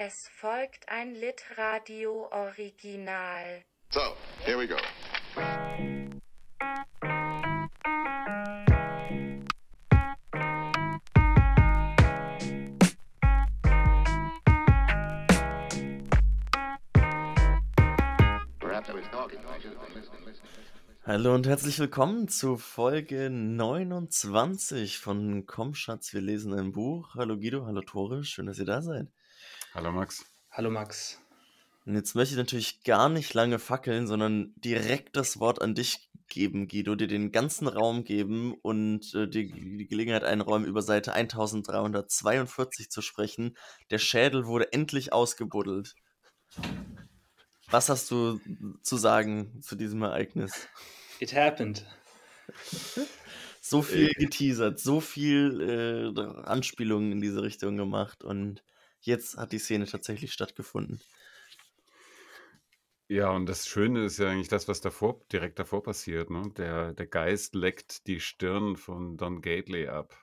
Es folgt ein Litradio-Original. So, here we go. Hallo und herzlich willkommen zu Folge 29 von Komm Schatz, wir lesen ein Buch. Hallo Guido, hallo Tore, schön, dass ihr da seid. Hallo Max. Hallo Max. Und jetzt möchte ich natürlich gar nicht lange fackeln, sondern direkt das Wort an dich geben, Guido, dir den ganzen Raum geben und äh, die, die Gelegenheit einräumen, über Seite 1342 zu sprechen. Der Schädel wurde endlich ausgebuddelt. Was hast du zu sagen zu diesem Ereignis? It happened. So viel geteasert, so viel äh, Anspielungen in diese Richtung gemacht und jetzt hat die Szene tatsächlich stattgefunden. Ja, und das Schöne ist ja eigentlich das, was davor, direkt davor passiert. Ne? Der, der Geist leckt die Stirn von Don Gately ab.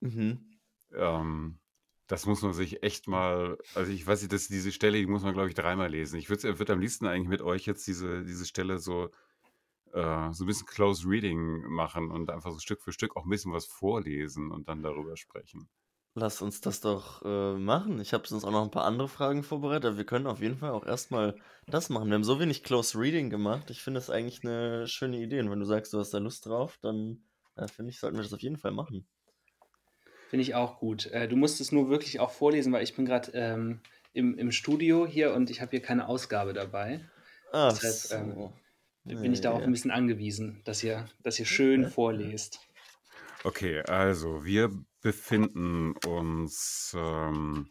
Mhm. Ähm, das muss man sich echt mal, also ich weiß nicht, dass diese Stelle, die muss man, glaube ich, dreimal lesen. Ich würde würd am liebsten eigentlich mit euch jetzt diese, diese Stelle so, äh, so ein bisschen Close Reading machen und einfach so Stück für Stück auch ein bisschen was vorlesen und dann darüber sprechen. Lass uns das doch äh, machen. Ich habe sonst auch noch ein paar andere Fragen vorbereitet, aber wir können auf jeden Fall auch erstmal das machen. Wir haben so wenig Close Reading gemacht. Ich finde das eigentlich eine schöne Idee. Und wenn du sagst, du hast da Lust drauf, dann äh, finde ich, sollten wir das auf jeden Fall machen. Finde ich auch gut. Äh, du musst es nur wirklich auch vorlesen, weil ich bin gerade ähm, im, im Studio hier und ich habe hier keine Ausgabe dabei. Ach Deshalb, ähm, so. Bin ich darauf ein bisschen angewiesen, dass ihr, dass ihr schön vorlest. Okay, also wir befinden uns ähm,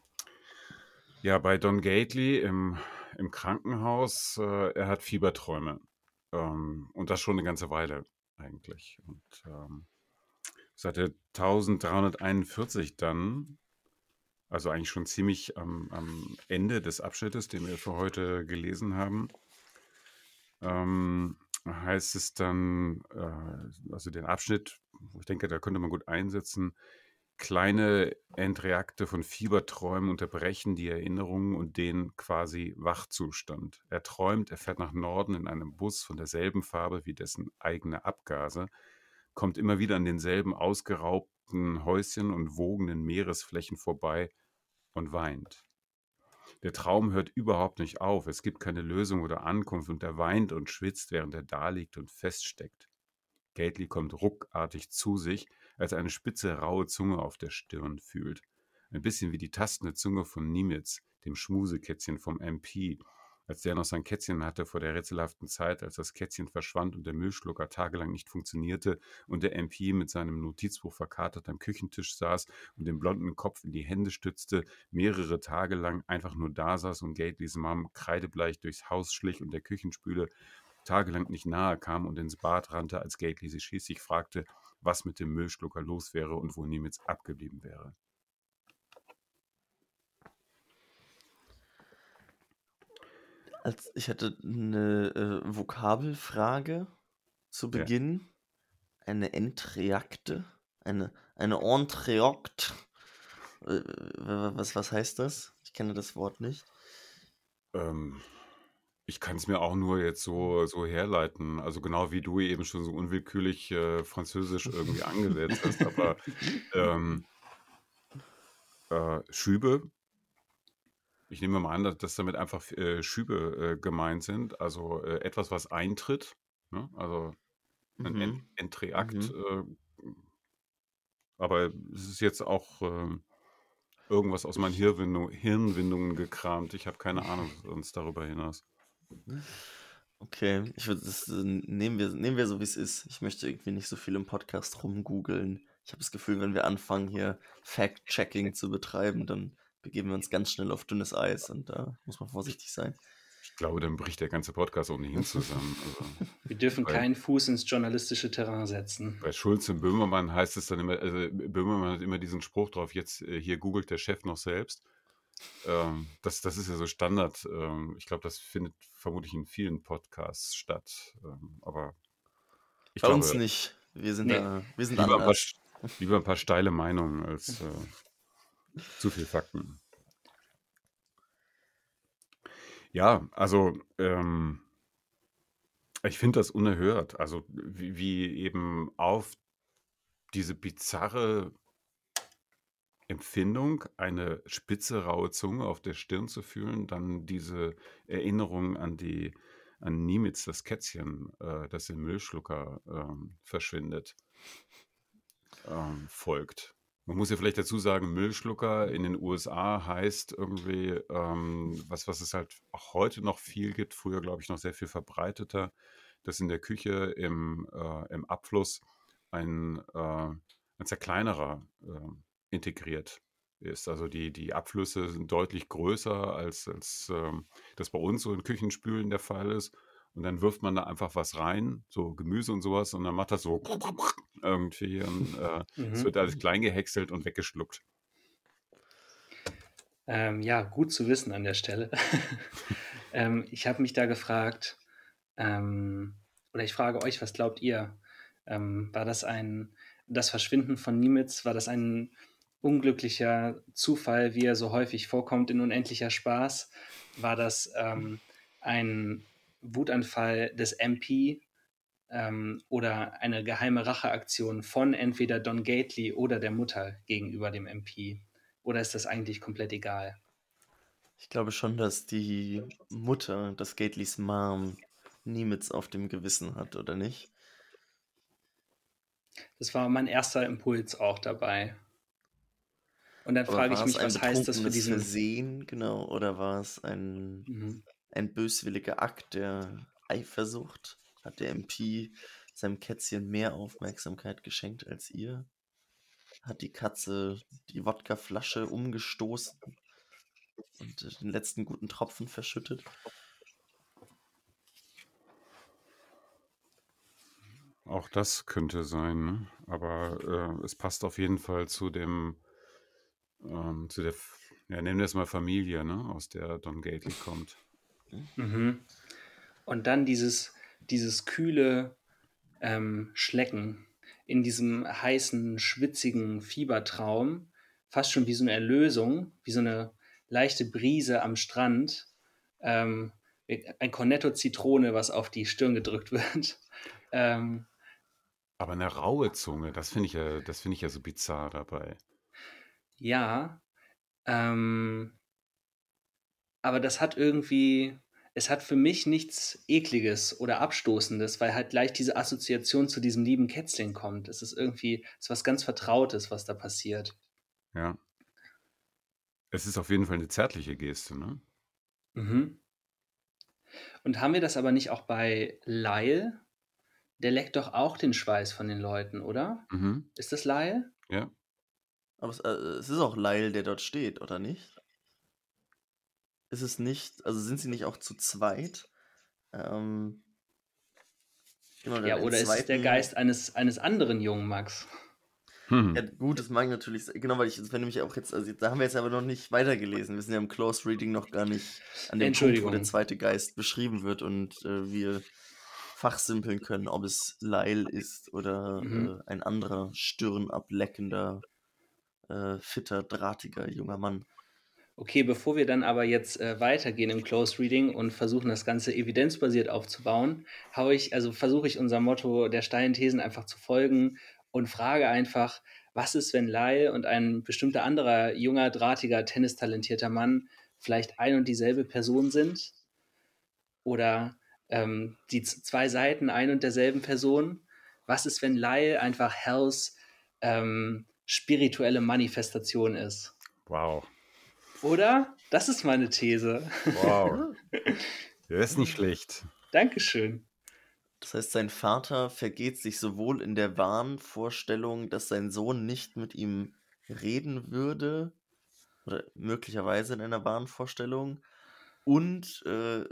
ja bei Don Gately im, im Krankenhaus. Äh, er hat Fieberträume ähm, und das schon eine ganze Weile eigentlich. Und ähm, seit der 1341 dann, also eigentlich schon ziemlich am, am Ende des Abschnittes, den wir für heute gelesen haben, ähm, heißt es dann, äh, also den Abschnitt, ich denke, da könnte man gut einsetzen, kleine Entreakte von Fieberträumen unterbrechen die Erinnerungen und den quasi Wachzustand. Er träumt, er fährt nach Norden in einem Bus von derselben Farbe wie dessen eigene Abgase, kommt immer wieder an denselben ausgeraubten Häuschen und wogenden Meeresflächen vorbei und weint. Der Traum hört überhaupt nicht auf. Es gibt keine Lösung oder Ankunft und er weint und schwitzt, während er da liegt und feststeckt. Gately kommt ruckartig zu sich, als eine spitze, raue Zunge auf der Stirn fühlt. Ein bisschen wie die tastende Zunge von Nimitz, dem Schmusekätzchen vom MP, als der noch sein Kätzchen hatte vor der rätselhaften Zeit, als das Kätzchen verschwand und der Müllschlucker tagelang nicht funktionierte und der MP mit seinem Notizbuch verkatert am Küchentisch saß und den blonden Kopf in die Hände stützte, mehrere Tage lang einfach nur da saß und Gatelys Mom kreidebleich durchs Haus schlich und der Küchenspüle tagelang nicht nahe kam und ins Bad rannte, als Gately sie schließlich fragte, was mit dem Müllschlucker los wäre und wo Nimitz abgeblieben wäre. Als, ich hatte eine äh, Vokabelfrage zu Ja. Beginn. Eine Entreakte. Eine, eine Entreakt. Äh, was, was heißt das? Ich kenne das Wort nicht. Ähm, ich kann es mir auch nur jetzt so, so herleiten. Also genau wie du eben schon so unwillkürlich äh, Französisch irgendwie angesetzt hast. Aber ähm, äh, Schübe, ich nehme mal an, dass, damit einfach äh, Schübe äh, gemeint sind. Also äh, etwas, was eintritt. Ne? Also ein Mhm. Ent Entreakt. Mhm. Äh, aber es ist jetzt auch ähm, irgendwas aus meinen Hirnwindung, Hirnwindungen gekramt. Ich habe keine Ahnung sonst darüber hinaus. Okay, ich würde das äh, nehmen wir, nehmen wir so wie es ist. Ich möchte irgendwie nicht so viel im Podcast rumgoogeln. Ich habe das Gefühl, wenn wir anfangen, hier Fact-Checking zu betreiben, dann begeben wir uns ganz schnell auf dünnes Eis und da muss man vorsichtig sein. Ich glaube, dann bricht der ganze Podcast ohnehin zusammen. Also, Wir dürfen Weil- keinen Fuß ins journalistische Terrain setzen. bei Schulz und Böhmermann heißt es dann immer, also Böhmermann hat immer diesen Spruch drauf, jetzt äh, hier googelt der Chef noch selbst. Ähm, das, das ist ja so Standard. Ähm, ich glaube, das findet vermutlich in vielen Podcasts statt. Ähm, aber ich Bei glaube, uns nicht. Wir sind Nee. da, wir sind lieber ein, paar, lieber ein paar steile Meinungen als äh, zu viel Fakten. Ja, also ähm, ich finde das unerhört. Also wie, wie eben auf diese bizarre Empfindung, eine spitze, raue Zunge auf der Stirn zu fühlen, dann diese Erinnerung an die an Niemitz, das Kätzchen, äh, das im Müllschlucker ähm, verschwindet, ähm, folgt. Man muss ja vielleicht dazu sagen, Müllschlucker in den USA heißt irgendwie, ähm, was, was es halt auch heute noch viel gibt, früher glaube ich noch sehr viel verbreiteter, dass in der Küche im, äh, im Abfluss ein, äh, ein zerkleinerer äh, integriert ist. Also die, die Abflüsse sind deutlich größer, als, als ähm, das bei uns so in Küchenspülen der Fall ist. Und dann wirft man da einfach was rein, so Gemüse und sowas, und dann macht das so irgendwie und äh, es Mhm. wird alles klein gehäckselt und weggeschluckt. Ähm, ja, gut zu wissen an der Stelle. ähm, ich habe mich da gefragt, ähm, oder ich frage euch, was glaubt ihr? Ähm, war das ein, das Verschwinden von Niemitz, war das ein unglücklicher Zufall, wie er so häufig vorkommt in Unendlicher Spaß? War das ähm, ein Wutanfall des MP ähm, oder eine geheime Racheaktion von entweder Don Gately oder der Mutter gegenüber dem MP? Oder ist das eigentlich komplett egal? Ich glaube schon, dass die Mutter, das Gately's Mom, Niemitz auf dem Gewissen hat, oder nicht? Das war mein erster Impuls auch dabei. Und dann Aber frage ich mich, was heißt das für diesen. Versehen, genau, oder war es ein, Mhm. ein böswilliger Akt der Eifersucht? Hat der MP seinem Kätzchen mehr Aufmerksamkeit geschenkt als ihr? Hat die Katze die Wodkaflasche umgestoßen und den letzten guten Tropfen verschüttet? Auch das könnte sein, ne? aber äh, es passt auf jeden Fall zu dem, ähm, zu der, ja, nennen wir es mal Familie, ne? aus der Don Gately kommt. Mhm. Und dann dieses, dieses kühle ähm, Schlecken in diesem heißen, schwitzigen Fiebertraum, fast schon wie so eine Erlösung, wie so eine leichte Brise am Strand. Ähm, ein Cornetto Zitrone, was auf die Stirn gedrückt wird. Ähm, Aber eine raue Zunge, das finde ich ja, das finde ich ja so bizarr dabei. Ja, ähm, aber das hat irgendwie, es hat für mich nichts Ekliges oder Abstoßendes, weil halt gleich diese Assoziation zu diesem lieben Kätzchen kommt. Es ist irgendwie, es ist was ganz Vertrautes, was da passiert. Ja. Es ist auf jeden Fall eine zärtliche Geste, ne? Mhm. Und haben wir das aber nicht auch bei Lyle? Der leckt doch auch den Schweiß von den Leuten, oder? Mhm. Ist das Lyle? Ja. Aber es, äh, es ist auch Lyle, der dort steht, oder nicht? Ist es nicht, also sind sie nicht auch zu zweit? Ähm, genau, Ja, oder ist es der Geist eines, eines anderen jungen Max? Hm. Ja, gut, das mag natürlich sein. Genau, weil ich, das wäre nämlich auch jetzt, also da haben wir jetzt aber noch nicht weitergelesen. Wir sind ja im Close Reading noch gar nicht an dem Punkt, wo der zweite Geist beschrieben wird und äh, wir fachsimpeln können, ob es Lyle ist oder Mhm. äh, ein anderer stirnableckender, äh, fitter, drahtiger junger Mann. Okay, bevor wir dann aber jetzt äh, weitergehen im Close Reading und versuchen, das Ganze evidenzbasiert aufzubauen, habe ich, also versuche ich unser Motto der steilen Thesen einfach zu folgen und frage einfach, was ist, wenn Lyle und ein bestimmter anderer junger, drahtiger, tennistalentierter Mann vielleicht ein und dieselbe Person sind? Oder ähm, die zwei Seiten ein und derselben Person? Was ist, wenn Lyle einfach Hells ähm, spirituelle Manifestation ist? Wow. Oder? Das ist meine These. Wow. Das ist nicht schlecht. Dankeschön. Das heißt, sein Vater vergeht sich sowohl in der Wahnvorstellung, dass sein Sohn nicht mit ihm reden würde, oder möglicherweise in einer Wahnvorstellung, und äh,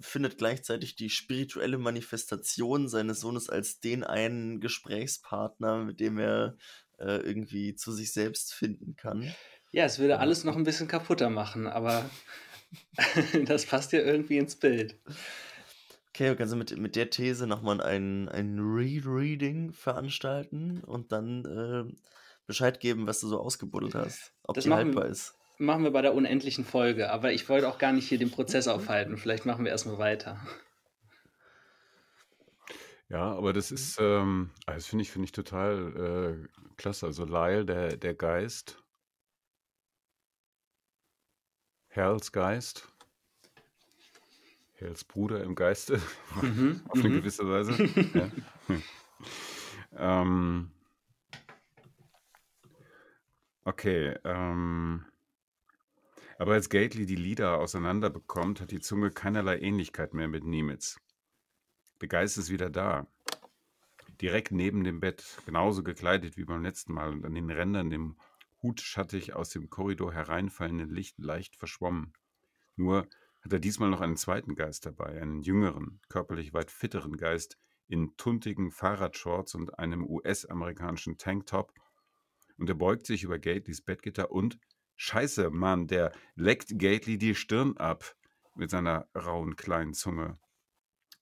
findet gleichzeitig die spirituelle Manifestation seines Sohnes als den einen Gesprächspartner, mit dem er äh, irgendwie zu sich selbst finden kann. Ja, es würde alles noch ein bisschen kaputter machen, aber das passt ja irgendwie ins Bild. Okay, wir können mit, mit der These nochmal ein, ein Rereading veranstalten und dann äh, Bescheid geben, was du so ausgebuddelt hast. Ob Das die machen haltbar ist. machen wir bei der unendlichen Folge. Aber ich wollte auch gar nicht hier den Prozess aufhalten. Vielleicht machen wir erstmal weiter. Ja, aber das ist, ähm, ah, das finde ich, finde ich total äh, klasse. Also Lyle, der, der Geist, Hells Geist, Hells Bruder im Geiste, Mhm, auf eine mhm. gewisse Weise. Ja. Hm. Ähm, okay, ähm, aber als Gately die Lieder auseinander bekommt, hat die Zunge keinerlei Ähnlichkeit mehr mit Niemitz. Der Geist ist wieder da. Direkt neben dem Bett, genauso gekleidet wie beim letzten Mal und an den Rändern dem Hut schattig aus dem Korridor hereinfallenden Licht leicht verschwommen. Nur hat er diesmal noch einen zweiten Geist dabei, einen jüngeren, körperlich weit fitteren Geist in tuntigen Fahrradshorts und einem US-amerikanischen Tanktop. Und er beugt sich über Gatelys Bettgitter und, Scheiße, Mann, der leckt Gately die Stirn ab mit seiner rauen kleinen Zunge.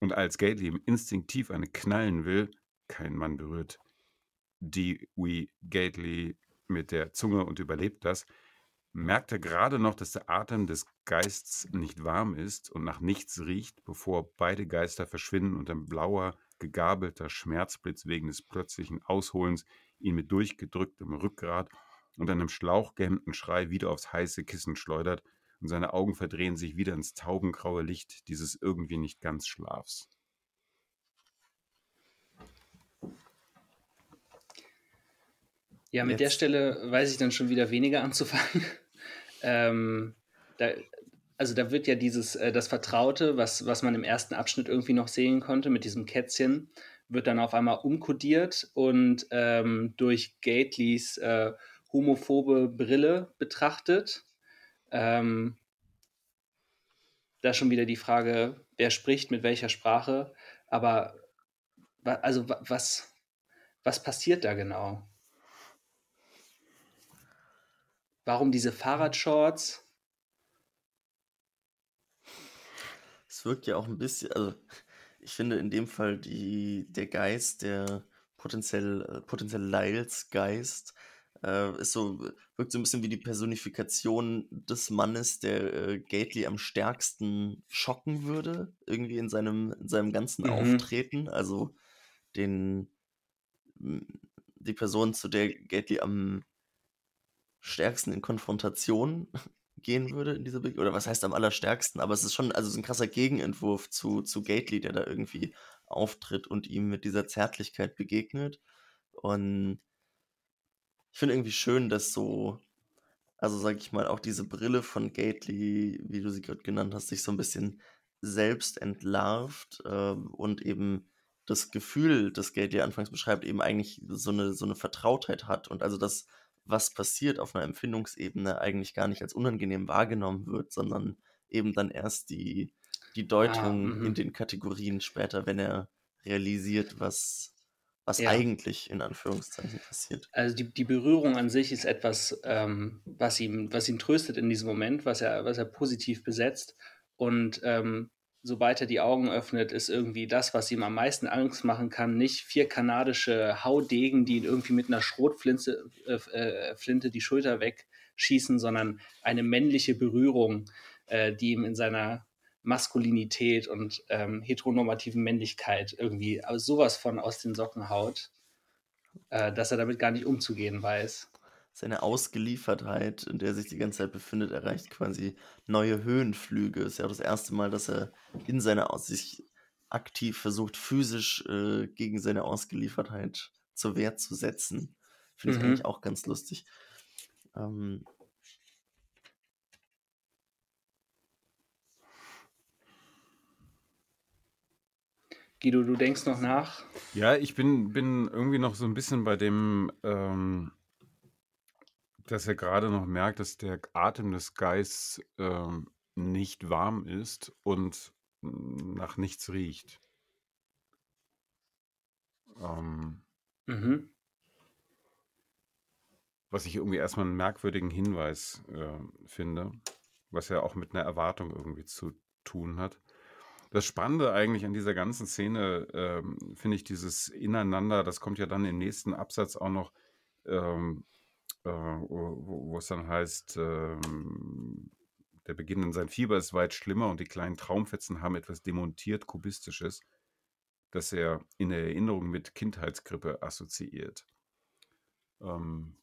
Und als Gately ihm instinktiv eine knallen will, kein Mann berührt. Dewey Gately mit der Zunge und überlebt das, merkt er gerade noch, dass der Atem des Geists nicht warm ist und nach nichts riecht, bevor beide Geister verschwinden und ein blauer, gegabelter Schmerzblitz wegen des plötzlichen Ausholens ihn mit durchgedrücktem Rückgrat und einem schlauchgehemmten Schrei wieder aufs heiße Kissen schleudert und seine Augen verdrehen sich wieder ins taubengraue Licht dieses irgendwie nicht ganz Schlafs. Ja, mit der Jetzt. Stelle weiß ich dann schon wieder weniger anzufangen. ähm, da, also da wird ja dieses, äh, das Vertraute, was, was man im ersten Abschnitt irgendwie noch sehen konnte, mit diesem Kätzchen, wird dann auf einmal umkodiert und ähm, durch Gatelys äh, homophobe Brille betrachtet. Ähm, da schon wieder die Frage, wer spricht mit welcher Sprache, aber also wa- was, was passiert da genau? Warum diese Fahrradshorts? Es wirkt ja auch ein bisschen, also ich finde in dem Fall die, der Geist, der potenziell, äh, potenziell Lyles Geist, äh, ist so, wirkt so ein bisschen wie die Personifikation des Mannes, der äh, Gately am stärksten schocken würde, irgendwie in seinem, in seinem ganzen Mhm. Auftreten. Also den, die Person, zu der Gately am stärksten in Konfrontation gehen würde in dieser Begegnung. Oder was heißt am allerstärksten? Aber es ist schon, also es ist ein krasser Gegenentwurf zu, zu Gately, der da irgendwie auftritt und ihm mit dieser Zärtlichkeit begegnet. Und ich finde irgendwie schön, dass so, also sag ich mal, auch diese Brille von Gately, wie du sie gerade genannt hast, sich so ein bisschen selbst entlarvt ähm, und eben das Gefühl, das Gately anfangs beschreibt, eben eigentlich so eine, so eine Vertrautheit hat und also das, was passiert auf einer Empfindungsebene, eigentlich gar nicht als unangenehm wahrgenommen wird, sondern eben dann erst die, die Deutung mhm. in den Kategorien später, wenn er realisiert, was, was Ja. eigentlich in Anführungszeichen passiert. Also die, die Berührung an sich ist etwas, ähm, was, ihm, was ihn tröstet in diesem Moment, was er, was er positiv besetzt. Und ähm, sobald er die Augen öffnet, ist irgendwie das, was ihm am meisten Angst machen kann, nicht vier kanadische Haudegen, die ihn irgendwie mit einer Schrotflinte äh, äh, Flinte die Schulter wegschießen, sondern eine männliche Berührung, äh, die ihm in seiner Maskulinität und ähm, heteronormativen Männlichkeit irgendwie sowas von aus den Socken haut, äh, dass er damit gar nicht umzugehen weiß. Seine Ausgeliefertheit, in der er sich die ganze Zeit befindet, erreicht quasi neue Höhenflüge. Ist ja auch das erste Mal, dass er in seiner Aus sich aktiv versucht, physisch äh, gegen seine Ausgeliefertheit zur Wehr zu setzen. Finde ich Mhm. eigentlich auch ganz lustig. Ähm, Guido, du denkst noch nach? Ja, ich bin, bin irgendwie noch so ein bisschen bei dem, ähm, dass er gerade noch merkt, dass der Atem des Geists ähm, nicht warm ist und nach nichts riecht. Ähm, Mhm. was ich irgendwie erstmal einen merkwürdigen Hinweis äh, finde, was ja auch mit einer Erwartung irgendwie zu tun hat. Das Spannende eigentlich an dieser ganzen Szene ähm, finde ich dieses Ineinander, das kommt ja dann im nächsten Absatz auch noch, ähm, äh, wo, es dann heißt, ähm, der Beginn in sein Fieber ist weit schlimmer und die kleinen Traumfetzen haben etwas demontiert Kubistisches, das er in der Erinnerung mit Kindheitsgrippe assoziiert. Ähm,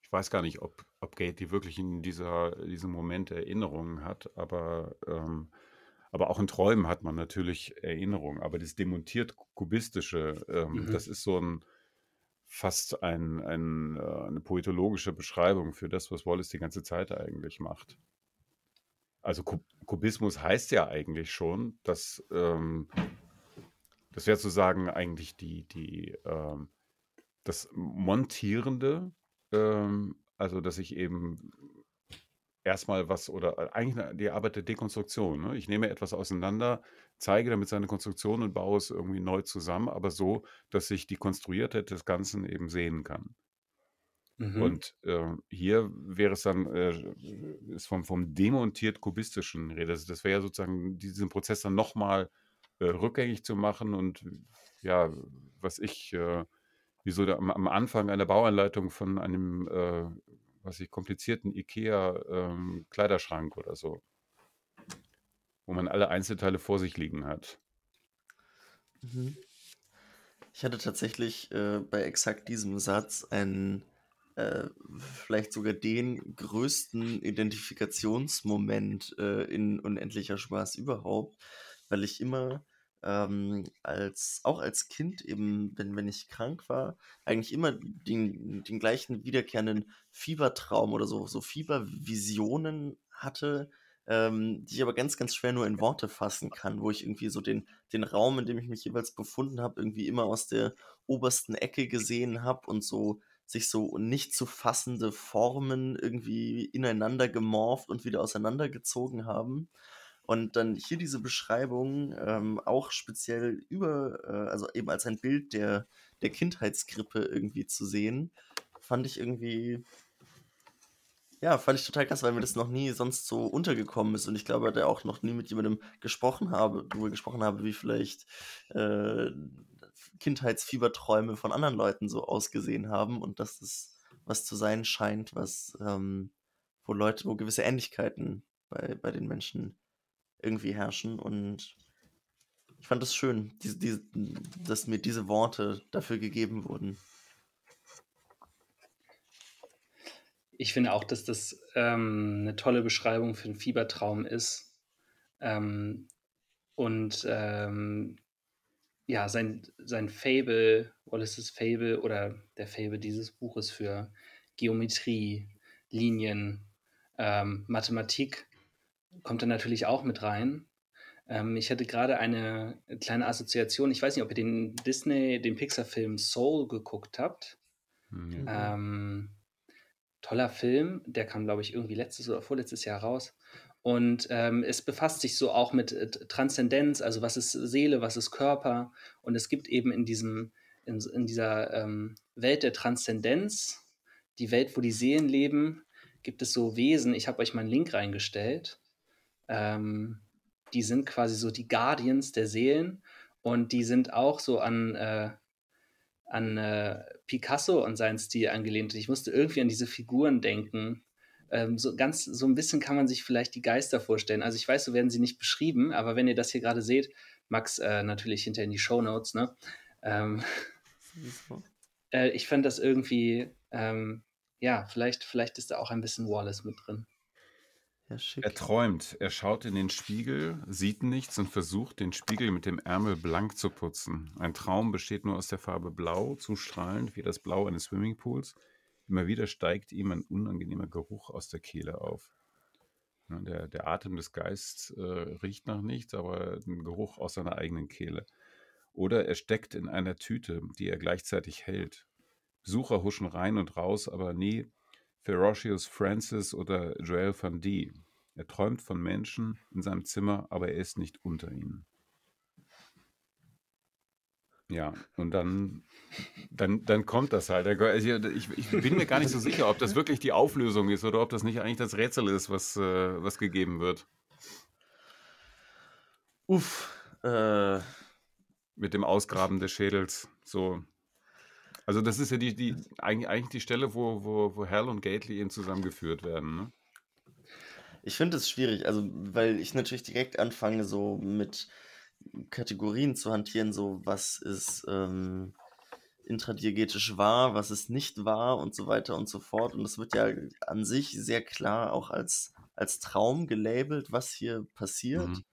ich weiß gar nicht, ob, ob Gate wirklich in dieser, diesem Moment Erinnerungen hat, aber, ähm, aber auch in Träumen hat man natürlich Erinnerungen. Aber das demontiert Kubistische, ähm, Mhm. das ist so ein fast ein, ein, äh, eine poetologische Beschreibung für das, was Wallace die ganze Zeit eigentlich macht. Also Ku- Kubismus heißt ja eigentlich schon, dass ähm, das wäre sozusagen eigentlich die, die ähm, das Montierende, ähm, also dass ich eben erstmal was oder äh, eigentlich eine, die Arbeit der Dekonstruktion. Ne? Ich nehme etwas auseinander, zeige damit seine Konstruktion und baue es irgendwie neu zusammen, aber so, dass ich die Konstruiertheit des Ganzen eben sehen kann. Mhm. Und äh, hier wäre es dann, äh, ist vom, vom demontiert kubistischen Rede. Das, das wäre ja sozusagen diesen Prozess dann nochmal äh, rückgängig zu machen und ja, was ich, äh, wie so am, am Anfang einer Bauanleitung von einem, äh, was ich, komplizierten IKEA-Kleiderschrank oder so, wo man alle Einzelteile vor sich liegen hat. Mhm. Ich hatte tatsächlich äh, bei exakt diesem Satz einen, äh, vielleicht sogar den größten Identifikationsmoment äh, in Unendlicher Spaß überhaupt, weil ich immer ähm, als, auch als Kind eben, wenn, wenn ich krank war, eigentlich immer den, den gleichen wiederkehrenden Fiebertraum oder so, so Fiebervisionen hatte, ähm, die ich aber ganz, ganz schwer nur in Worte fassen kann, wo ich irgendwie so den, den Raum, in dem ich mich jeweils befunden habe, irgendwie immer aus der obersten Ecke gesehen habe und so sich so nicht zu fassende Formen irgendwie ineinander gemorpht und wieder auseinandergezogen haben. Und dann hier diese Beschreibung ähm, auch speziell über, äh, also eben als ein Bild der, der Kindheitskrippe irgendwie zu sehen, fand ich irgendwie, ja, fand ich total krass, weil mir das noch nie sonst so untergekommen ist. Und ich glaube, da auch noch nie mit jemandem gesprochen habe, darüber gesprochen habe, wie vielleicht äh, Kindheitsfieberträume von anderen Leuten so ausgesehen haben und dass das was zu sein scheint, was, ähm, wo Leute, wo gewisse Ähnlichkeiten bei, bei den Menschen irgendwie herrschen und ich fand es schön, diese, diese, dass mir diese Worte dafür gegeben wurden. Ich finde auch, dass das ähm, eine tolle Beschreibung für einen Fiebertraum ist. Ähm, und ähm, ja, sein, sein Fable, Wallace's Fable oder der Fable dieses Buches für Geometrie, Linien, ähm, Mathematik kommt da natürlich auch mit rein. Ähm, ich hatte gerade eine kleine Assoziation. Ich weiß nicht, ob ihr den Disney, den Pixar-Film Soul geguckt habt. Hm, ja. Ähm, toller Film, der kam, glaube ich, irgendwie letztes oder vorletztes Jahr raus. Und ähm, es befasst sich so auch mit äh, Transzendenz, also was ist Seele, was ist Körper. Und es gibt eben in, diesem, in, in dieser ähm, Welt der Transzendenz, die Welt, wo die Seelen leben, gibt es so Wesen. Ich habe euch mal einen Link reingestellt. Ähm, die sind quasi so die Guardians der Seelen und die sind auch so an, äh, an äh, Picasso und seinen Stil angelehnt. Ich musste irgendwie an diese Figuren denken. Ähm, so ganz so ein bisschen kann man sich vielleicht die Geister vorstellen. Also ich weiß, so werden sie nicht beschrieben, aber wenn ihr das hier gerade seht, Max äh, natürlich hinter in die Show Notes, ne? Ähm, äh, ich fand das irgendwie, ähm, ja, vielleicht, vielleicht ist da auch ein bisschen Wallace mit drin. Ja. Er träumt, er schaut in den Spiegel, sieht nichts und versucht, den Spiegel mit dem Ärmel blank zu putzen. Ein Traum besteht nur aus der Farbe Blau, zu strahlend wie das Blau eines Swimmingpools. Immer wieder steigt ihm ein unangenehmer Geruch aus der Kehle auf. Der, der Atem des Geistes äh, riecht nach nichts, aber ein Geruch aus seiner eigenen Kehle. Oder er steckt in einer Tüte, die er gleichzeitig hält. Besucher huschen rein und raus, aber nie Ferocious Francis oder Joel van D. Er träumt von Menschen in seinem Zimmer, aber er ist nicht unter ihnen. Ja, und dann, dann, dann kommt das halt. Also Ich, ich bin mir gar nicht so sicher, ob das wirklich die Auflösung ist oder ob das nicht eigentlich das Rätsel ist, was, äh, was gegeben wird. Uff, äh, Mit dem Ausgraben des Schädels. So. Also das ist ja die, die eigentlich, die Stelle, wo, wo, wo Hal und Gately eben zusammengeführt werden. Ne? Ich finde es schwierig, also weil ich natürlich direkt anfange, so mit Kategorien zu hantieren, so was ist ähm, intradiegetisch wahr, was ist nicht wahr und so weiter und so fort. Und es wird ja an sich sehr klar auch als, als Traum gelabelt, was hier passiert. Mhm.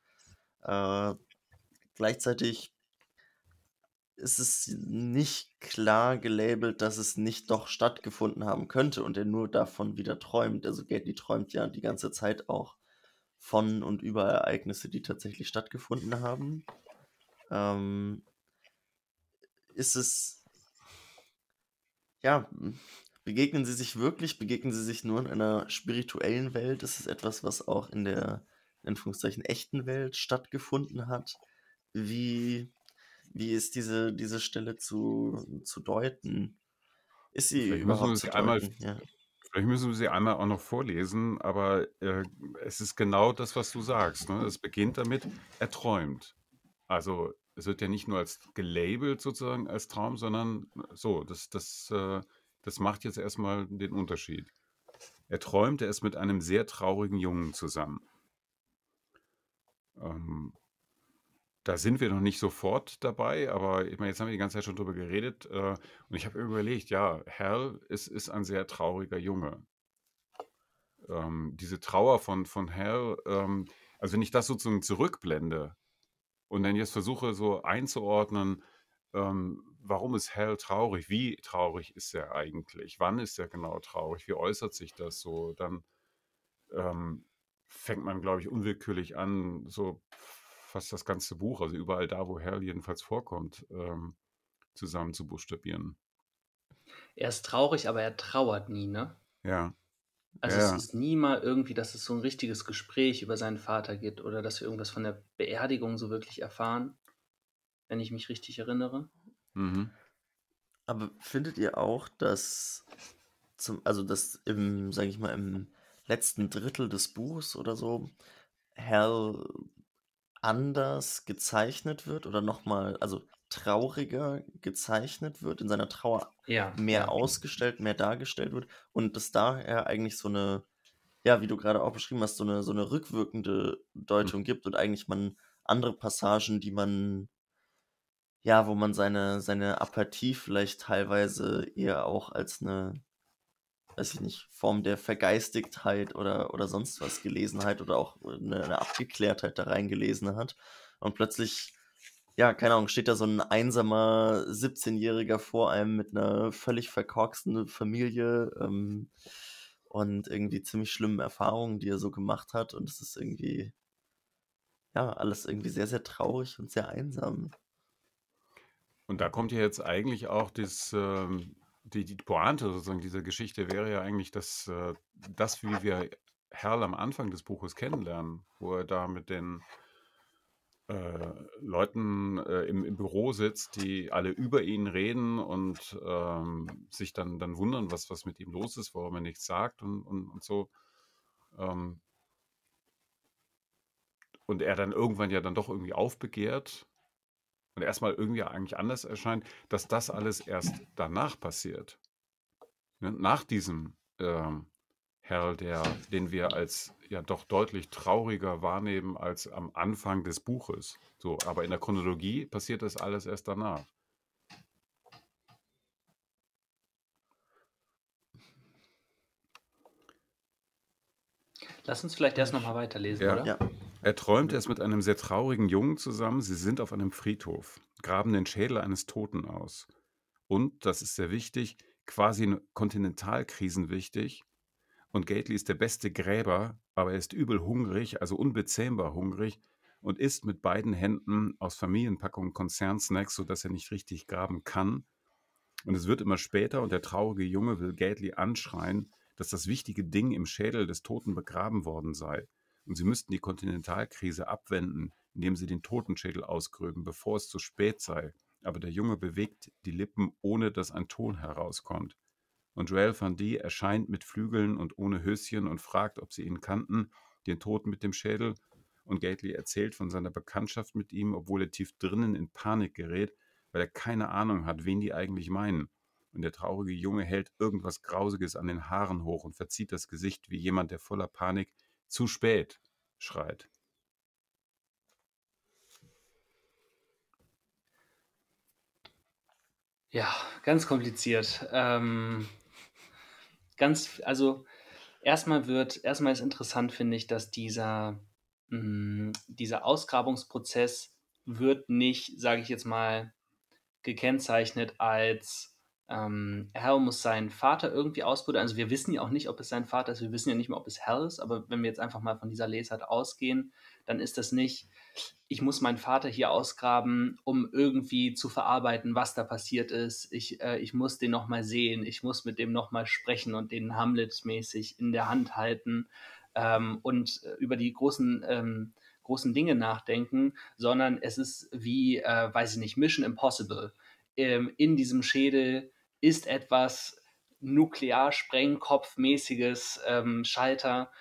Äh, gleichzeitig ist es nicht klar gelabelt, dass es nicht doch stattgefunden haben könnte und er nur davon wieder träumt. Also Gately träumt ja die ganze Zeit auch von und über Ereignisse, die tatsächlich stattgefunden haben. Ähm, ist es, ja, begegnen sie sich wirklich, begegnen sie sich nur in einer spirituellen Welt? Ist es etwas, was auch in der, in Anführungszeichen, echten Welt stattgefunden hat? Wie wie ist diese, diese Stelle zu, zu deuten? Ist sie Vielleicht müssen wir überhaupt zu sie einmal? Ja. vielleicht müssen wir sie einmal auch noch vorlesen, aber äh, es ist genau das, was du sagst. Ne? Es beginnt damit, er träumt. Also es wird ja nicht nur als gelabelt sozusagen als Traum, sondern so, das, das, äh, das macht jetzt erstmal den Unterschied. Er träumt, er ist mit einem sehr traurigen Jungen zusammen. Ähm, da sind wir noch nicht sofort dabei, aber ich meine, jetzt haben wir die ganze Zeit schon drüber geredet äh, und ich habe überlegt, ja, Hal ist, ist ein sehr trauriger Junge. Ähm, diese Trauer von, von Hal, ähm, also wenn ich das sozusagen zurückblende und dann jetzt versuche so einzuordnen, ähm, warum ist Hal traurig? Wie traurig ist er eigentlich? Wann ist er genau traurig? Wie äußert sich das so? Dann ähm, fängt man, glaube ich, unwillkürlich an, so fast das ganze Buch, also überall da, wo Hal jedenfalls vorkommt, ähm, zusammen zu buchstabieren. Er ist traurig, aber er trauert nie, ne? Ja. Also Ja. es ist nie mal irgendwie, dass es so ein richtiges Gespräch über seinen Vater gibt oder dass wir irgendwas von der Beerdigung so wirklich erfahren, wenn ich mich richtig erinnere. Mhm. Aber findet ihr auch, dass zum, also dass im, sage ich mal, im letzten Drittel des Buchs oder so Hal anders gezeichnet wird oder nochmal, also trauriger gezeichnet wird, in seiner Trauer Ja, mehr ausgestellt, mehr dargestellt wird und dass daher eigentlich so eine, ja, wie du gerade auch beschrieben hast, so eine, so eine rückwirkende Deutung gibt und eigentlich man andere Passagen, die man, ja, wo man seine, seine Apathie vielleicht teilweise eher auch als eine, weiß ich nicht, Form der Vergeistigtheit oder, oder sonst was Gelesenheit oder auch eine, eine Abgeklärtheit da reingelesen hat. Und plötzlich, ja, keine Ahnung, steht da so ein einsamer 17-Jähriger vor einem mit einer völlig verkorksten Familie ähm, und irgendwie ziemlich schlimmen Erfahrungen, die er so gemacht hat. Und es ist irgendwie, ja, alles irgendwie sehr, sehr traurig und sehr einsam. Und da kommt ja jetzt eigentlich auch das, ähm, die, die Pointe sozusagen dieser Geschichte wäre ja eigentlich, dass äh, das, wie wir Hal am Anfang des Buches kennenlernen, wo er da mit den äh, Leuten äh, im, im Büro sitzt, die alle über ihn reden und ähm, sich dann, dann wundern, was, was mit ihm los ist, warum er nichts sagt und, und, und so. Ähm, und er dann irgendwann ja dann doch irgendwie aufbegehrt und erstmal irgendwie eigentlich anders erscheint, dass das alles erst danach passiert. Ne? Nach diesem ähm, Herr, der, den wir als ja doch deutlich trauriger wahrnehmen als am Anfang des Buches. So, aber in der Chronologie passiert das alles erst danach. Lass uns vielleicht erst nochmal weiterlesen, Ja. oder? Ja, Er träumt erst mit einem sehr traurigen Jungen zusammen. Sie sind auf einem Friedhof, graben den Schädel eines Toten aus. Und, das ist sehr wichtig, quasi in Kontinentalkrisen wichtig. Und Gately ist der beste Gräber, aber er ist übel hungrig, also unbezähmbar hungrig und isst mit beiden Händen aus Familienpackungen Konzernsnacks, sodass er nicht richtig graben kann. Und es wird immer später und der traurige Junge will Gately anschreien, dass das wichtige Ding im Schädel des Toten begraben worden sei. Und sie müssten die Kontinentalkrise abwenden, indem sie den Totenschädel ausgröben, bevor es zu spät sei. Aber der Junge bewegt die Lippen, ohne dass ein Ton herauskommt. Und Joel Van D erscheint mit Flügeln und ohne Höschen und fragt, ob sie ihn kannten, den Toten mit dem Schädel. Und Gately erzählt von seiner Bekanntschaft mit ihm, obwohl er tief drinnen in Panik gerät, weil er keine Ahnung hat, wen die eigentlich meinen. und der traurige Junge hält irgendwas Grausiges an den Haaren hoch und verzieht das Gesicht wie jemand, der voller Panik zu spät schreit. Ja, ganz kompliziert. Ähm, ganz, also erstmal wird, erstmal ist interessant, finde ich, dass dieser, mh, mm, dieser Ausgrabungsprozess wird nicht, sage ich jetzt mal, gekennzeichnet als ähm, Hal muss seinen Vater irgendwie ausbuddern. Also wir wissen ja auch nicht, ob es sein Vater ist. Wir wissen ja nicht mehr, ob es Hal ist. Aber wenn wir jetzt einfach mal von dieser Lesart ausgehen, dann ist das nicht, ich muss meinen Vater hier ausgraben, um irgendwie zu verarbeiten, was da passiert ist. Ich, äh, ich muss den nochmal sehen. Ich muss mit dem nochmal sprechen und den Hamlet-mäßig in der Hand halten ähm, und äh, über die großen... Ähm, großen Dinge nachdenken, sondern es ist wie, äh, weiß ich nicht, Mission Impossible. Ähm, in diesem Schädel ist etwas Nuklearsprengkopfmäßiges ähm, Schalter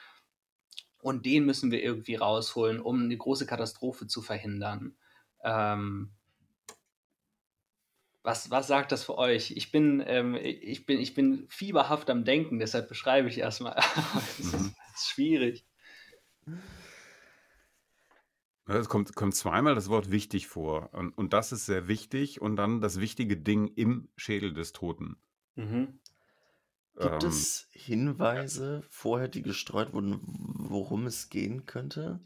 und den müssen wir irgendwie rausholen, um eine große Katastrophe zu verhindern. Ähm, was, was sagt das für euch? Ich bin, ähm, ich, bin, ich bin fieberhaft am Denken, deshalb beschreibe ich erstmal. Es ist, ist schwierig. Es kommt, kommt zweimal das Wort wichtig vor. Und, und das ist sehr wichtig. Und dann das wichtige Ding im Schädel des Toten. Mhm. Gibt ähm, es Hinweise vorher, die gestreut wurden, worum es gehen könnte?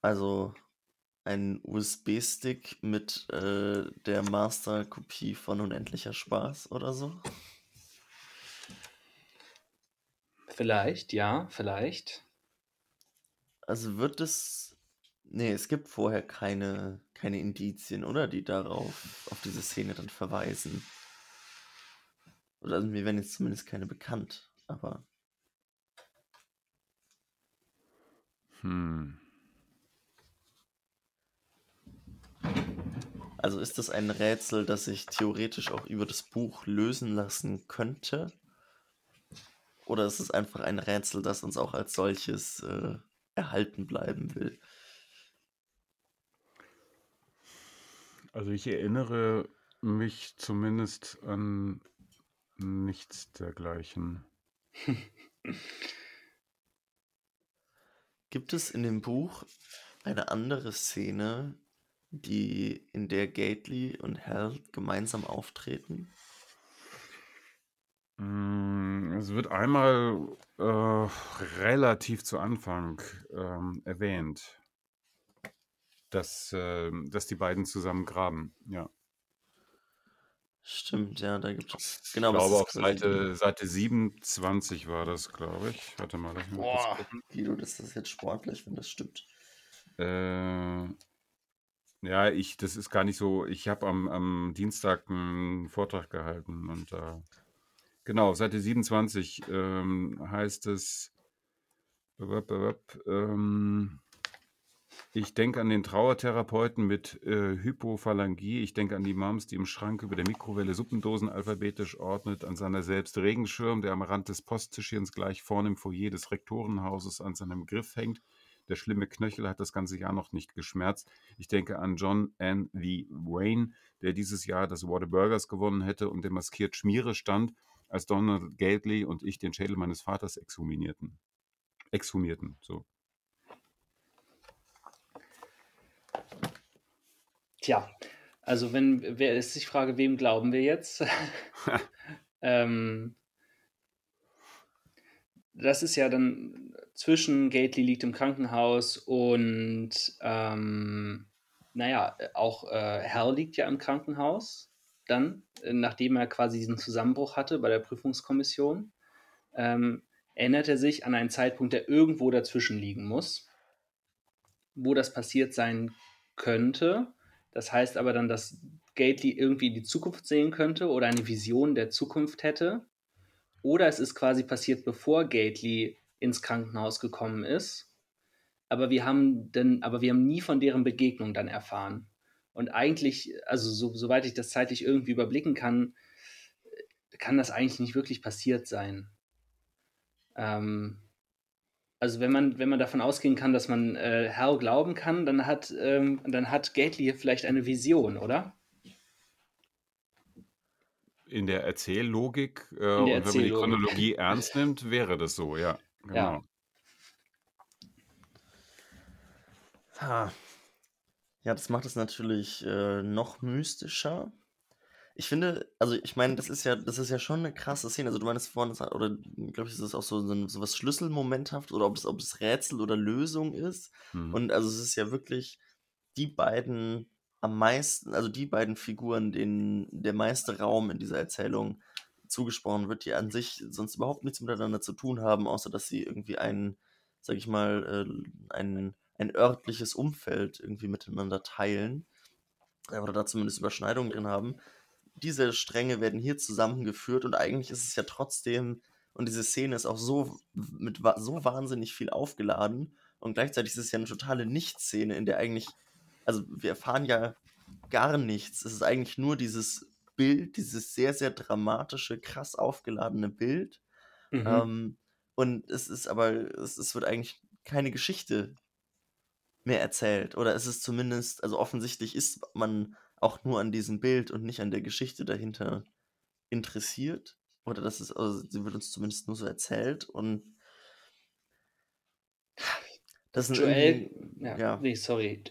Also ein USB-Stick mit äh, der Master-Kopie von Unendlicher Spaß oder so? Vielleicht, ja, vielleicht. Also wird es. Nee, es gibt vorher keine, keine Indizien, oder? Die darauf, auf diese Szene dann verweisen. Oder also mir werden jetzt zumindest keine bekannt, aber. Hm. Also ist das ein Rätsel, das sich theoretisch auch über das Buch lösen lassen könnte? Oder ist es einfach ein Rätsel, das uns auch als solches äh, erhalten bleiben will? Also ich erinnere mich zumindest an Nichts dergleichen. Gibt es in dem Buch eine andere Szene, die in der Gately und Hal gemeinsam auftreten? Mm, es wird einmal äh, relativ zu Anfang ähm, erwähnt, dass, äh, dass die beiden zusammen graben, ja. Stimmt, ja, da gibt es. Genau, ich glaube, auf Seite, Seite 27 war das, glaube ich. Warte mal, mal Boah, Guido, das ist jetzt sportlich, wenn das stimmt. Äh, ja, ich, das ist gar nicht so. Ich habe am, am Dienstag einen Vortrag gehalten und äh, genau, Seite 27 ähm, heißt es. Ähm, ich denke an den Trauertherapeuten mit äh, Hypophalangie. Ich denke an die Moms, die im Schrank über der Mikrowelle Suppendosen alphabetisch ordnet, an seiner selbst Regenschirm, der am Rand des Posttischchens gleich vorne im Foyer des Rektorenhauses an seinem Griff hängt. Der schlimme Knöchel hat das ganze Jahr noch nicht geschmerzt. Ich denke an John N. V. Wayne, der dieses Jahr das Whataburgers gewonnen hätte und der maskiert Schmiere stand, als Donald Gately und ich den Schädel meines Vaters exhumierten. Exhumierten, so. Tja, also wenn, wer ist die Frage, wem glauben wir jetzt? ähm, das ist ja dann zwischen Gately liegt im Krankenhaus und ähm, naja, auch äh, Hal liegt ja im Krankenhaus dann, nachdem er quasi diesen Zusammenbruch hatte bei der Prüfungskommission, ähm, erinnert er sich an einen Zeitpunkt, der irgendwo dazwischen liegen muss, wo das passiert sein könnte. Das heißt aber dann, dass Gately irgendwie die Zukunft sehen könnte oder eine Vision der Zukunft hätte. Oder es ist quasi passiert, bevor Gately ins Krankenhaus gekommen ist. Aber wir haben denn, aber wir haben nie von deren Begegnung dann erfahren. Und eigentlich, also so, soweit ich das zeitlich irgendwie überblicken kann, kann das eigentlich nicht wirklich passiert sein. Ähm, also wenn man, wenn man davon ausgehen kann, dass man äh, Hal glauben kann, dann hat, ähm, dann hat Gately vielleicht eine Vision, oder? in der Erzähllogik äh, In der und wenn man die. Chronologie ernst nimmt, wäre das so, ja. Ja. Genau. Ha. Ja, das macht es natürlich äh, noch mystischer. Ich finde, also ich meine, das ist ja, das ist ja schon eine krasse Szene. Also du meinst vorhin, oder glaube ich, ist das auch so, so, ein, so was Schlüsselmomenthaft oder ob es, ob es Rätsel oder Lösung ist. Mhm. Und also es ist ja wirklich die beiden am meisten, also die beiden Figuren, denen der meiste Raum in dieser Erzählung zugesprochen wird, die an sich sonst überhaupt nichts miteinander zu tun haben, außer dass sie irgendwie ein, sag ich mal, äh, ein, ein örtliches Umfeld irgendwie miteinander teilen. äh, Oder da zumindest Überschneidungen drin haben. Diese Stränge werden hier zusammengeführt und eigentlich ist es ja trotzdem, und diese Szene ist auch so mit so wahnsinnig viel aufgeladen und gleichzeitig ist es ja eine totale Nichtszene, in der eigentlich, also wir erfahren ja gar nichts. Es ist eigentlich nur dieses Bild, dieses sehr, sehr dramatische, krass aufgeladene Bild. Mhm. Ähm, und es ist aber, es, es wird eigentlich keine Geschichte mehr erzählt. Oder es ist zumindest, also offensichtlich ist man auch nur an diesem Bild und nicht an der Geschichte dahinter interessiert. Oder das ist, also sie wird uns zumindest nur so erzählt. Und das sind Joel, ja, ja. nee, sorry.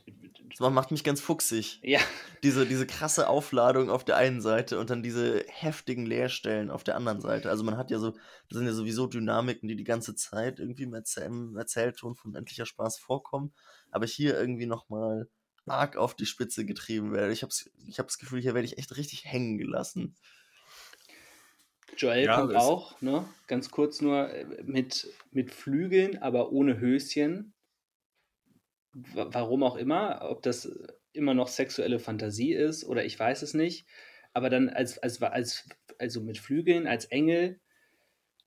das macht mich ganz fuchsig. Ja, Diese, diese krasse Aufladung auf der einen Seite und dann diese heftigen Leerstellen auf der anderen Seite. Also man hat ja so, das sind ja sowieso Dynamiken, die die ganze Zeit irgendwie im, Erzähl im Erzählton von Endlicher Spaß vorkommen, aber hier irgendwie nochmal arg auf die Spitze getrieben werden. Ich habe ich hab das Gefühl, hier werde ich echt richtig hängen gelassen. Joel Ja, kommt auch, ne? Ganz kurz nur äh, mit, mit Flügeln, aber ohne Höschen. Wa- Warum auch immer, ob das immer noch sexuelle Fantasie ist oder ich weiß es nicht. Aber dann als, als, als also mit Flügeln, als Engel,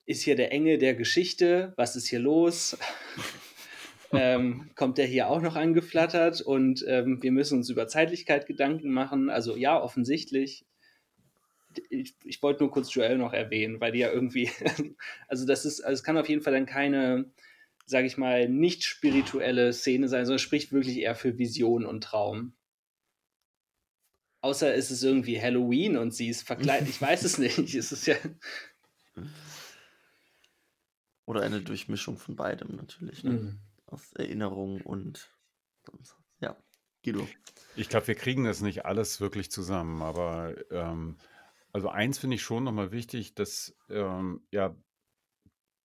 ist hier der Engel der Geschichte. Was ist hier los? ähm, kommt der hier auch noch angeflattert und ähm, wir müssen uns über Zeitlichkeit Gedanken machen. Also ja, offensichtlich. Ich, ich wollte nur kurz Joel noch erwähnen, weil die ja irgendwie, also das ist, also es kann auf jeden Fall dann keine, sage ich mal, nicht spirituelle Szene sein, sondern spricht wirklich eher für Vision und Traum. Außer es ist irgendwie Halloween und sie ist verkleidet. Ich weiß es nicht. Es ist ja. Oder eine Durchmischung von beidem natürlich. Ne? Mhm. Aus Erinnerung und. Ja, Guido. Ich glaube, wir kriegen das nicht alles wirklich zusammen, aber ähm, also eins finde ich schon nochmal wichtig, dass ähm, ja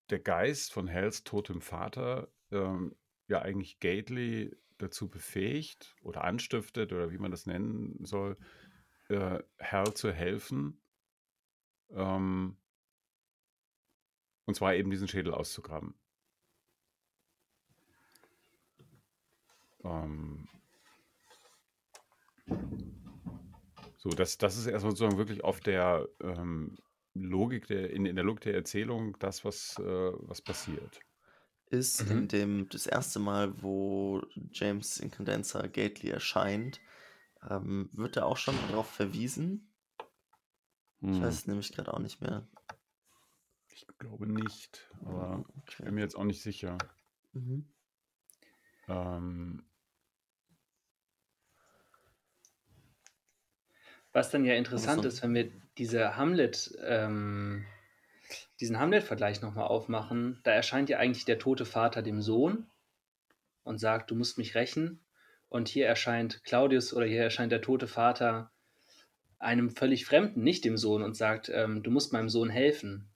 der Geist von Hells totem Vater ähm, ja eigentlich Gately dazu befähigt oder anstiftet oder wie man das nennen soll, äh, Hal zu helfen. Ähm, und zwar eben diesen Schädel auszugraben. Ähm, so, das, das ist erstmal sozusagen wirklich auf der ähm, Logik der, in, in der Logik der Erzählung das, was, äh, was passiert. ist Mhm. in dem das erste Mal, wo James Incandenza Gately erscheint, ähm, wird er auch schon darauf verwiesen. Ich Hm, weiß es nämlich gerade auch nicht mehr. ich glaube nicht, aber ich Okay. bin mir jetzt auch nicht sicher. Mhm. Ähm, Was dann ja interessant ist, wenn wir diese Hamlet, ähm, diesen Hamlet-Vergleich nochmal aufmachen, da erscheint ja eigentlich der tote Vater dem Sohn und sagt, du musst mich rächen. Und hier erscheint Claudius oder hier erscheint der tote Vater einem völlig Fremden, nicht dem Sohn, und sagt, ähm, du musst meinem Sohn helfen.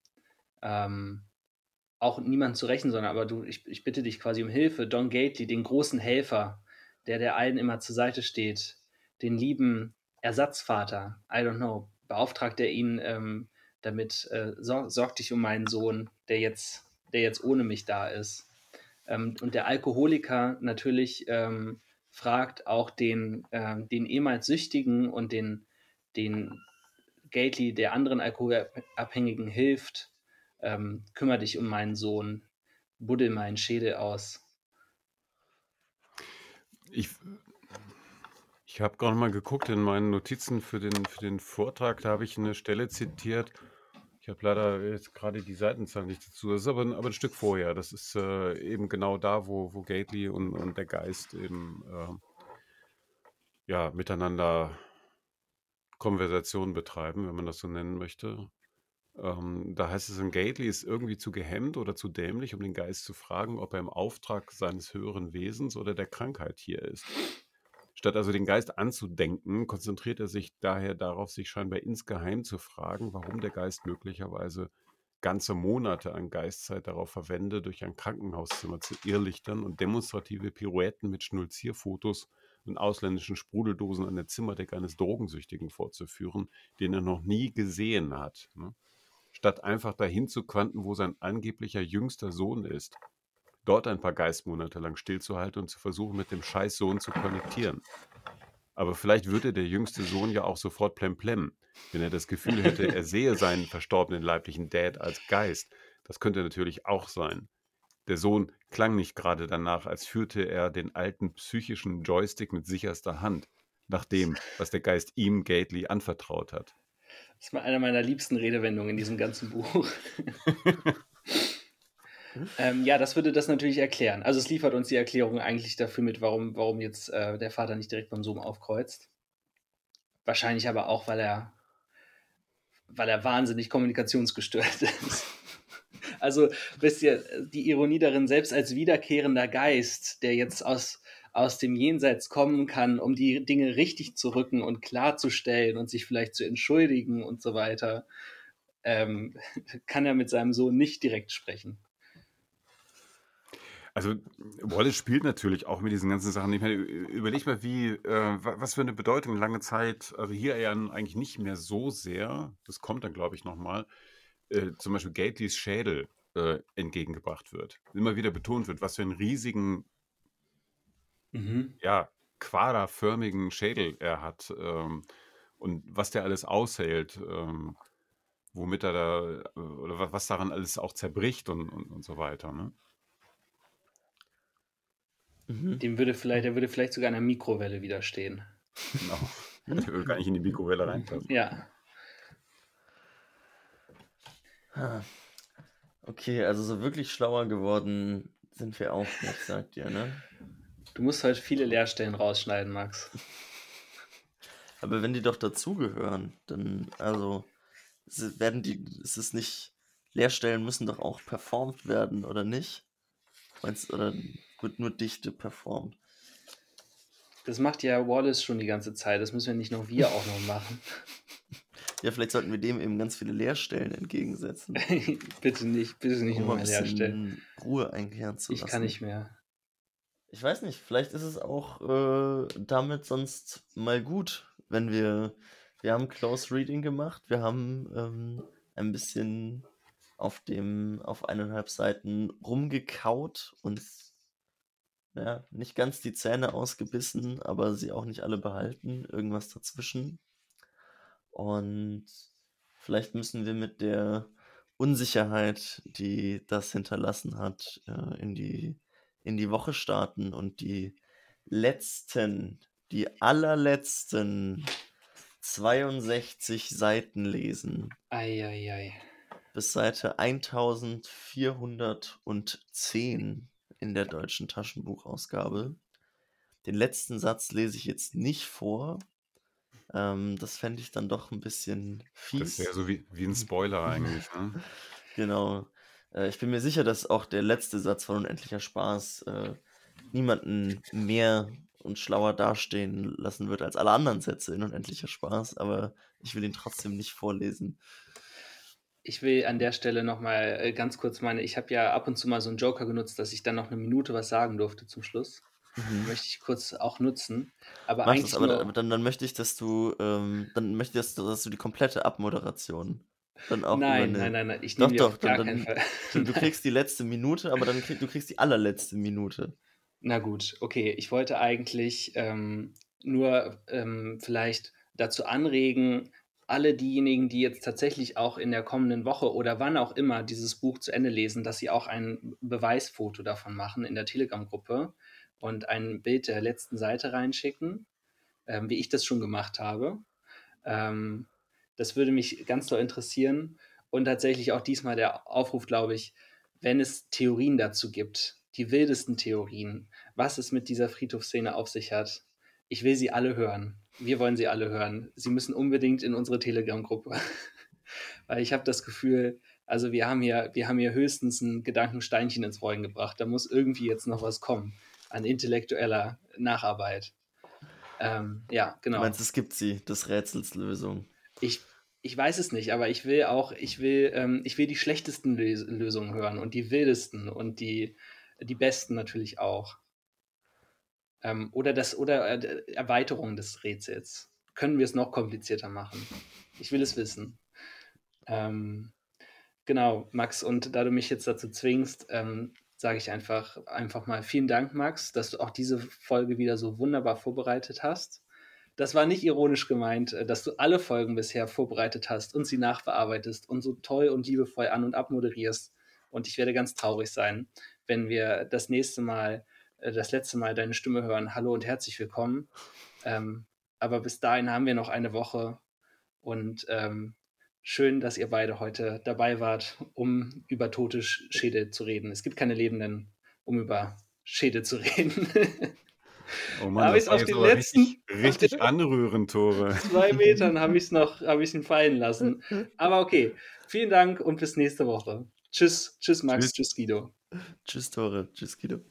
Ähm, auch niemand zu rächen, sondern aber du, ich, ich bitte dich quasi um Hilfe. Don Gately, den großen Helfer, der der allen immer zur Seite steht, den lieben Ersatzvater, I don't know, beauftragt er ihn ähm, damit, äh, sor sorg dich um meinen Sohn, der jetzt, der jetzt ohne mich da ist. Ähm, und der Alkoholiker natürlich ähm, fragt auch den, ähm, den ehemals Süchtigen und den, den Gately, der anderen Alkoholabhängigen hilft, ähm, kümmere dich um meinen Sohn, buddel meinen Schädel aus. ich ich habe gerade mal geguckt in meinen Notizen für den, für den Vortrag, da habe ich eine Stelle zitiert. Ich habe leider jetzt gerade die Seitenzahl nicht dazu. Das ist aber, ein- aber ein Stück vorher. Das ist äh, eben genau da, wo, wo Gately und, und der Geist eben äh, ja, miteinander Konversation betreiben, wenn man das so nennen möchte. Ähm, da heißt es, ein Gately ist irgendwie zu gehemmt oder zu dämlich, um den Geist zu fragen, ob er im Auftrag seines höheren Wesens oder der Krankheit hier ist. Statt also den Geist anzudenken, konzentriert er sich daher darauf, sich scheinbar insgeheim zu fragen, warum der Geist möglicherweise ganze Monate an Geistzeit darauf verwende, durch ein Krankenhauszimmer zu irrlichtern und demonstrative Pirouetten mit Schnulzierfotos und ausländischen Sprudeldosen an der Zimmerdecke eines Drogensüchtigen vorzuführen, den er noch nie gesehen hat. Ne? Statt einfach dahin zu quanten, wo sein angeblicher jüngster Sohn ist dort ein paar Geistmonate lang stillzuhalten und zu versuchen, mit dem Scheißsohn zu konnektieren. Aber vielleicht würde der jüngste Sohn ja auch sofort plemplem, wenn er das Gefühl hätte, er sehe seinen verstorbenen leiblichen Dad als Geist. Das könnte natürlich auch sein. Der Sohn klang nicht gerade danach, als führte er den alten psychischen Joystick mit sicherster Hand, nach dem, was der Geist ihm, Gately, anvertraut hat. Das war eine meiner liebsten Redewendungen in diesem ganzen Buch. Ähm, ja, das würde das natürlich erklären. Also es liefert uns die Erklärung eigentlich dafür mit, warum, warum jetzt äh, der Vater nicht direkt beim Zoom aufkreuzt. Wahrscheinlich aber auch, weil er, weil er wahnsinnig kommunikationsgestört ist. Also, wisst ihr, die Ironie darin, selbst als wiederkehrender Geist, der jetzt aus, aus dem Jenseits kommen kann, um die Dinge richtig zu rücken und klarzustellen und sich vielleicht zu entschuldigen und so weiter, ähm, kann er mit seinem Sohn nicht direkt sprechen. Also Wallace spielt natürlich auch mit diesen ganzen Sachen. Ich meine, überleg mal, wie, äh, was für eine Bedeutung lange Zeit, also hier ja eigentlich nicht mehr so sehr, das kommt dann, glaube ich, nochmal, äh, zum Beispiel Gately's Schädel äh, entgegengebracht wird. Immer wieder betont wird, was für einen riesigen, mhm. ja, quaderförmigen Schädel er hat ähm, und was der alles aushält, ähm, womit er da, äh, oder was daran alles auch zerbricht und, und, und so weiter. Ne? Mhm. Dem würde vielleicht, der würde vielleicht sogar einer Mikrowelle widerstehen. Genau. Der würde gar nicht in die Mikrowelle reinpassen. Ja. Okay, also so wirklich schlauer geworden sind wir auch nicht, sagt ihr, ne? Du musst halt viele Leerstellen rausschneiden, Max. Aber wenn die doch dazugehören, dann, also, werden die, ist es nicht, Leerstellen müssen doch auch performt werden, oder nicht? Meinst, oder wird nur Dichte performt. Das macht ja Wallace schon die ganze Zeit. Das müssen wir nicht noch wir auch noch machen. Ja, vielleicht sollten wir dem eben ganz viele Leerstellen entgegensetzen. bitte nicht, bitte nicht um nochmal Leerstellen. Ruhe einkehren zu lassen. Ich kann nicht mehr. Ich weiß nicht, vielleicht ist es auch äh, damit sonst mal gut, wenn wir, wir haben Close Reading gemacht, wir haben ähm, ein bisschen auf dem, auf eineinhalb Seiten rumgekaut und ja, nicht ganz die Zähne ausgebissen, aber sie auch nicht alle behalten. Irgendwas dazwischen. Und vielleicht müssen wir mit der Unsicherheit, die das hinterlassen hat, äh, in, die, in die Woche starten und die letzten, die allerletzten 62 Seiten lesen. Eieiei. Bis Seite 1410 in der deutschen Taschenbuchausgabe. Den letzten Satz lese ich jetzt nicht vor. Ähm, das fände ich dann doch ein bisschen fies. Das wäre so wie, wie ein Spoiler eigentlich. Ne? genau. Äh, ich bin mir sicher, dass auch der letzte Satz von Unendlicher Spaß äh, niemanden mehr und schlauer dastehen lassen wird als alle anderen Sätze in Unendlicher Spaß, aber ich will ihn trotzdem nicht vorlesen ich will an der Stelle nochmal äh, ganz kurz meine, ich habe ja ab und zu mal so einen Joker genutzt, dass ich dann noch eine Minute was sagen durfte zum Schluss. Mhm. Möchte ich kurz auch nutzen. Aber Mach eigentlich. Das, aber, nur, dann, dann möchte ich, dass du, ähm, dann möchte ich, dass du, dass du die komplette Abmoderation dann auch Nein, nein, nein, nein, ich nehme doch, doch, gar dann, keinen Fall. Du kriegst die letzte Minute, aber dann krieg, du kriegst die allerletzte Minute. Na gut, okay. Ich wollte eigentlich ähm, nur ähm, vielleicht dazu anregen, alle diejenigen, die jetzt tatsächlich auch in der kommenden Woche oder wann auch immer dieses Buch zu Ende lesen, dass sie auch ein Beweisfoto davon machen in der Telegram-Gruppe und ein Bild der letzten Seite reinschicken, ähm, wie ich das schon gemacht habe. Ähm, das würde mich ganz doll interessieren. Und tatsächlich auch diesmal der Aufruf, glaube ich, wenn es Theorien dazu gibt, die wildesten Theorien, was es mit dieser Friedhofsszene auf sich hat, ich will sie alle hören. Wir wollen sie alle hören. Sie müssen unbedingt in unsere Telegram-Gruppe. Weil ich habe das Gefühl, also wir haben hier, wir haben hier höchstens ein Gedankensteinchen ins Rollen gebracht. Da muss irgendwie jetzt noch was kommen an intellektueller Nacharbeit. Ähm, ja, genau. Du meinst, es gibt sie, des Rätsels Lösung. Ich, ich weiß es nicht, aber ich will auch, ich will, ähm, ich will die schlechtesten Lös Lösungen hören und die wildesten und die, die besten natürlich auch. Ähm, oder das, oder äh, Erweiterung des Rätsels. Können wir es noch komplizierter machen? Ich will es wissen. Ähm, genau, Max, und da du mich jetzt dazu zwingst, ähm, sage ich einfach, einfach mal vielen Dank, Max, dass du auch diese Folge wieder so wunderbar vorbereitet hast. Das war nicht ironisch gemeint, äh, dass du alle Folgen bisher vorbereitet hast und sie nachbearbeitest und so toll und liebevoll an- und abmoderierst. Und ich werde ganz traurig sein, wenn wir das nächste Mal, das letzte Mal deine Stimme hören. Hallo und herzlich willkommen. Ähm, aber bis dahin haben wir noch eine Woche und ähm, schön, dass ihr beide heute dabei wart, um über tote Schädel zu reden. Es gibt keine Lebenden, um über Schädel zu reden. Oh Mann, habe ich auf den letzten richtig, richtig anrührend, Tore. Zwei Metern habe ich es noch, habe ich ihn fallen lassen. Aber okay, vielen Dank und bis nächste Woche. Tschüss, tschüss Max, tschüss, tschüss Guido. Tschüss Tore, tschüss Guido.